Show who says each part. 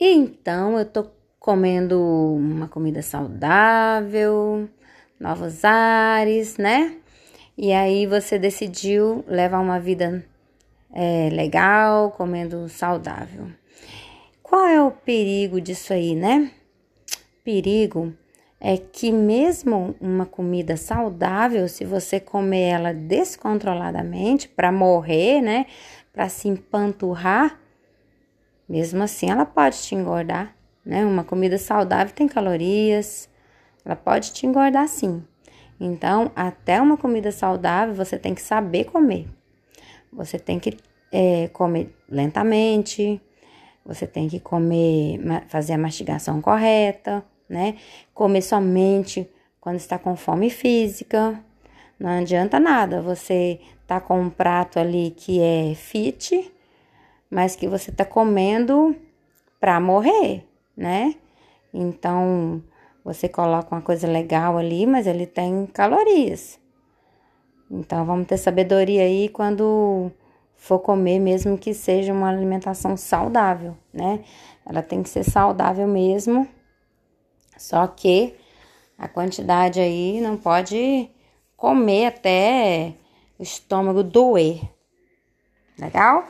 Speaker 1: Então eu tô comendo uma comida saudável, novos ares, né? E aí você decidiu levar uma vida é, legal, comendo saudável. Qual é o perigo disso aí, né? Perigo é que mesmo uma comida saudável, se você comer ela descontroladamente para morrer, né, para se empanturrar, mesmo assim ela pode te engordar, né? Uma comida saudável tem calorias, ela pode te engordar sim. Então, até uma comida saudável você tem que saber comer. Você tem que é, comer lentamente, você tem que comer, fazer a mastigação correta né? Comer somente quando está com fome física. Não adianta nada você tá com um prato ali que é fit, mas que você tá comendo para morrer, né? Então, você coloca uma coisa legal ali, mas ele tem calorias. Então, vamos ter sabedoria aí quando for comer, mesmo que seja uma alimentação saudável, né? Ela tem que ser saudável mesmo só que a quantidade aí não pode comer até o estômago doer. Legal?